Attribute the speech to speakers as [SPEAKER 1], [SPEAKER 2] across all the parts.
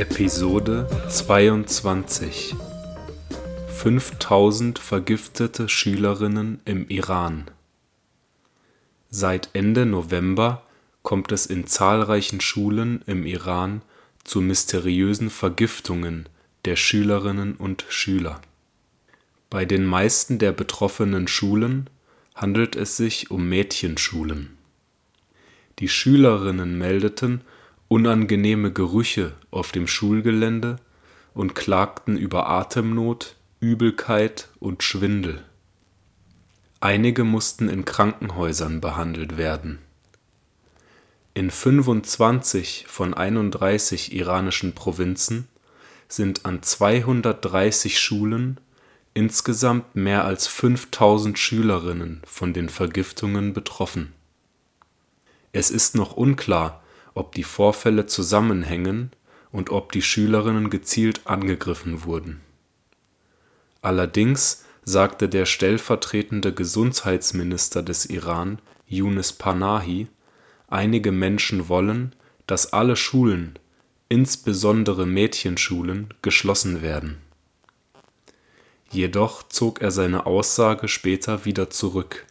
[SPEAKER 1] Episode 22 5000 vergiftete Schülerinnen im Iran Seit Ende November kommt es in zahlreichen Schulen im Iran zu mysteriösen Vergiftungen der Schülerinnen und Schüler. Bei den meisten der betroffenen Schulen handelt es sich um Mädchenschulen. Die Schülerinnen meldeten unangenehme Gerüche auf dem Schulgelände und klagten über Atemnot, Übelkeit und Schwindel. Einige mussten in Krankenhäusern behandelt werden. In 25 von 31 iranischen Provinzen sind an 230 Schulen insgesamt mehr als 5000 Schülerinnen von den Vergiftungen betroffen. Es ist noch unklar, ob die Vorfälle zusammenhängen und ob die Schülerinnen gezielt angegriffen wurden. Allerdings sagte der stellvertretende Gesundheitsminister des Iran Younis Panahi, einige Menschen wollen, dass alle Schulen, insbesondere Mädchenschulen, geschlossen werden. Jedoch zog er seine Aussage später wieder zurück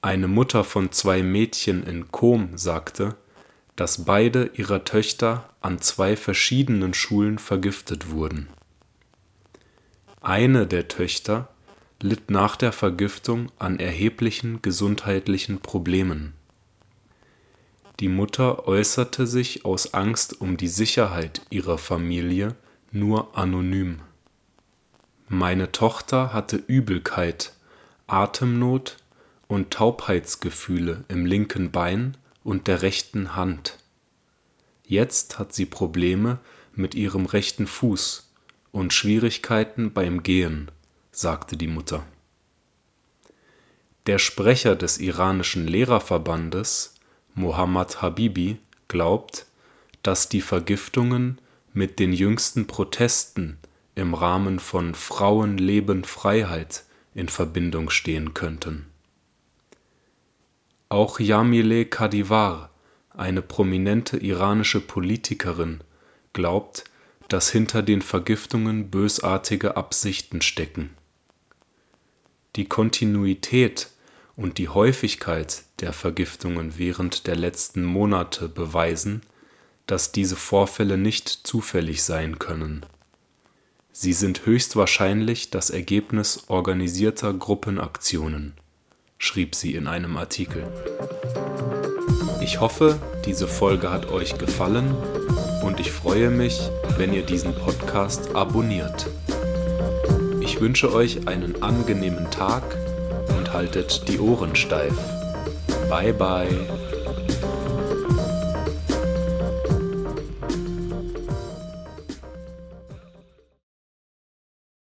[SPEAKER 1] eine Mutter von zwei Mädchen in Qom sagte, dass beide ihrer Töchter an zwei verschiedenen Schulen vergiftet wurden. Eine der Töchter litt nach der Vergiftung an erheblichen gesundheitlichen Problemen. Die Mutter äußerte sich aus Angst um die Sicherheit ihrer Familie nur anonym. Meine Tochter hatte Übelkeit, Atemnot und Taubheitsgefühle im linken Bein und der rechten Hand. Jetzt hat sie Probleme mit ihrem rechten Fuß und Schwierigkeiten beim Gehen, sagte die Mutter. Der Sprecher des iranischen Lehrerverbandes, Mohammad Habibi, glaubt, dass die Vergiftungen mit den jüngsten Protesten im Rahmen von Frauen leben Freiheit in Verbindung stehen könnten auch Jamileh Kadivar, eine prominente iranische Politikerin, glaubt, dass hinter den Vergiftungen bösartige Absichten stecken. Die Kontinuität und die Häufigkeit der Vergiftungen während der letzten Monate beweisen, dass diese Vorfälle nicht zufällig sein können. Sie sind höchstwahrscheinlich das Ergebnis organisierter Gruppenaktionen schrieb sie in einem Artikel. Ich hoffe, diese Folge hat euch gefallen und ich freue mich, wenn ihr diesen Podcast abonniert. Ich wünsche euch einen angenehmen Tag und haltet die Ohren steif. Bye bye.